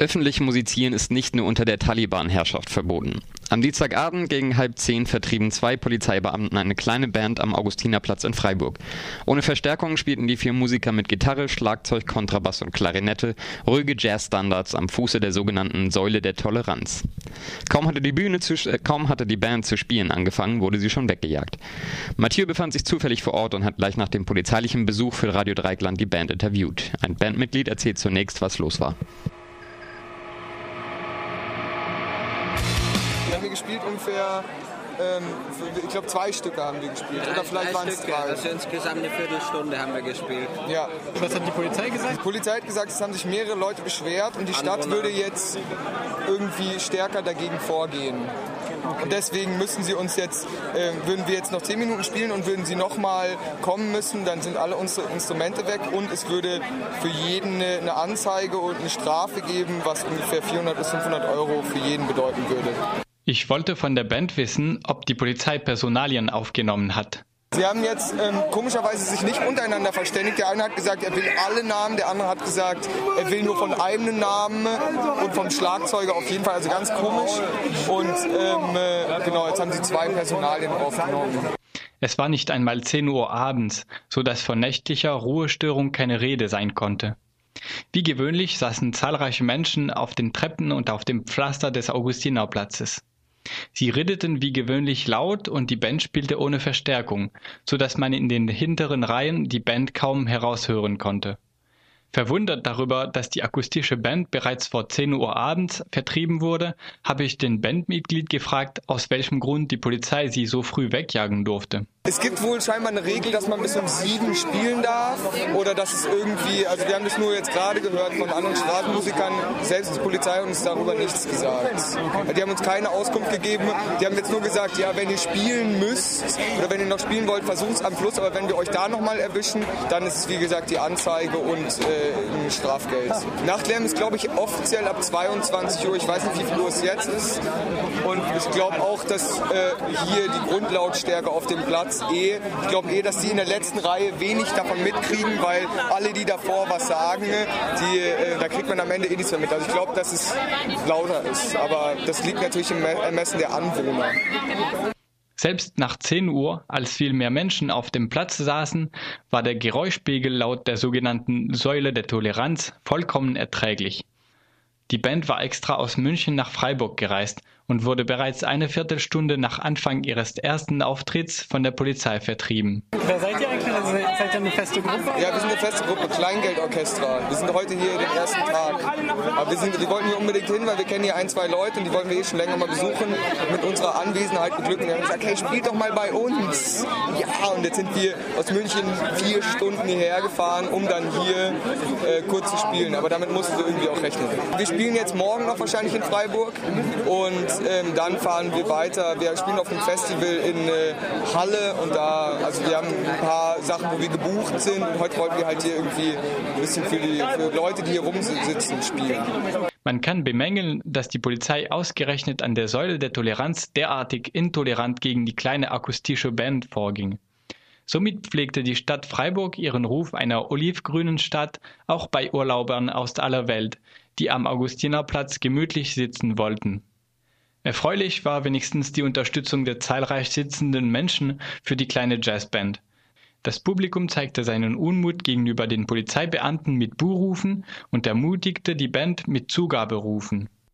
Öffentlich musizieren ist nicht nur unter der Taliban-Herrschaft verboten. Am Dienstagabend gegen halb zehn vertrieben zwei Polizeibeamten eine kleine Band am Augustinerplatz in Freiburg. Ohne Verstärkung spielten die vier Musiker mit Gitarre, Schlagzeug, Kontrabass und Klarinette ruhige Jazzstandards am Fuße der sogenannten Säule der Toleranz. Kaum hatte die Bühne zu, äh, kaum hatte die Band zu spielen angefangen, wurde sie schon weggejagt. Mathieu befand sich zufällig vor Ort und hat gleich nach dem polizeilichen Besuch für Radio Dreikland die Band interviewt. Ein Bandmitglied erzählt zunächst, was los war. Gespielt ungefähr, ähm, ich glaube zwei Stücke haben wir gespielt. Drei, Oder vielleicht waren es drei. Also insgesamt eine Viertelstunde haben wir gespielt. Ja. Was hat die Polizei gesagt? Die Polizei hat gesagt, es haben sich mehrere Leute beschwert und die Stadt würde jetzt irgendwie stärker dagegen vorgehen. Okay. Und deswegen müssen sie uns jetzt, äh, würden wir jetzt noch zehn Minuten spielen und würden sie nochmal kommen müssen, dann sind alle unsere Instrumente weg und es würde für jeden eine, eine Anzeige und eine Strafe geben, was ungefähr 400 bis 500 Euro für jeden bedeuten würde. Ich wollte von der Band wissen, ob die Polizei Personalien aufgenommen hat. Sie haben jetzt ähm, komischerweise sich nicht untereinander verständigt. Der eine hat gesagt, er will alle Namen, der andere hat gesagt, er will nur von einem Namen und vom Schlagzeuger auf jeden Fall, also ganz komisch. Und ähm, äh, genau, jetzt haben sie zwei Personalien aufgenommen. Es war nicht einmal 10 Uhr abends, so dass von nächtlicher Ruhestörung keine Rede sein konnte. Wie gewöhnlich saßen zahlreiche Menschen auf den Treppen und auf dem Pflaster des Augustinerplatzes. Sie redeten wie gewöhnlich laut und die Band spielte ohne Verstärkung, so dass man in den hinteren Reihen die Band kaum heraushören konnte. Verwundert darüber, dass die akustische Band bereits vor 10 Uhr abends vertrieben wurde, habe ich den Bandmitglied gefragt, aus welchem Grund die Polizei sie so früh wegjagen durfte. Es gibt wohl scheinbar eine Regel, dass man bis um sieben spielen darf oder dass es irgendwie, also wir haben das nur jetzt gerade gehört von anderen Straßenmusikern, selbst die Polizei hat uns darüber nichts gesagt. Die haben uns keine Auskunft gegeben, die haben jetzt nur gesagt, ja, wenn ihr spielen müsst oder wenn ihr noch spielen wollt, versucht es am Schluss, aber wenn wir euch da nochmal erwischen, dann ist es wie gesagt die Anzeige und äh, ein Strafgeld. Nachtlärm ist glaube ich offiziell ab 22 Uhr, ich weiß nicht wie viel Uhr es jetzt ist und ich glaube auch, dass äh, hier die Grundlautstärke auf dem Platz eh, ich glaube eh, dass die in der letzten Reihe wenig davon mitkriegen, weil alle, die davor was sagen, die, äh, da kriegt man am Ende eh nichts mehr mit. Also ich glaube, dass es lauter ist, aber das liegt natürlich im Ermessen der Anwohner. Selbst nach 10 Uhr, als viel mehr Menschen auf dem Platz saßen, war der Geräuschpegel laut der sogenannten Säule der Toleranz vollkommen erträglich. Die Band war extra aus München nach Freiburg gereist und wurde bereits eine Viertelstunde nach Anfang ihres ersten Auftritts von der Polizei vertrieben. Wer seid ihr eigentlich? Also seid ihr eine feste Gruppe? Ja, wir sind eine feste Gruppe, Kleingeldorchestra. Wir sind heute hier den ersten Tag. Aber wir, sind, wir wollten hier unbedingt hin, weil wir kennen hier ein, zwei Leute und die wollten wir eh schon länger mal besuchen, mit unserer Anwesenheit beglücken. Wir haben gesagt, hey, spielt doch mal bei uns. Ja, und jetzt sind wir aus München vier Stunden hierher gefahren, um dann hier äh, kurz zu spielen. Aber damit mussten wir irgendwie auch rechnen. Wir spielen jetzt morgen noch wahrscheinlich in Freiburg und ähm, dann fahren wir weiter. Wir spielen auf dem Festival in äh, Halle und da, also wir haben ein paar Sachen, wo wir gebucht sind. Und heute wollten wir halt hier irgendwie ein bisschen für die für Leute, die hier rumsitzen, spielen. Man kann bemängeln, dass die Polizei ausgerechnet an der Säule der Toleranz derartig intolerant gegen die kleine akustische Band vorging. Somit pflegte die Stadt Freiburg ihren Ruf einer olivgrünen Stadt auch bei Urlaubern aus aller Welt, die am Augustinerplatz gemütlich sitzen wollten. Erfreulich war wenigstens die Unterstützung der zahlreich sitzenden Menschen für die kleine Jazzband. Das Publikum zeigte seinen Unmut gegenüber den Polizeibeamten mit Buhrufen und ermutigte die Band mit Zugaberufen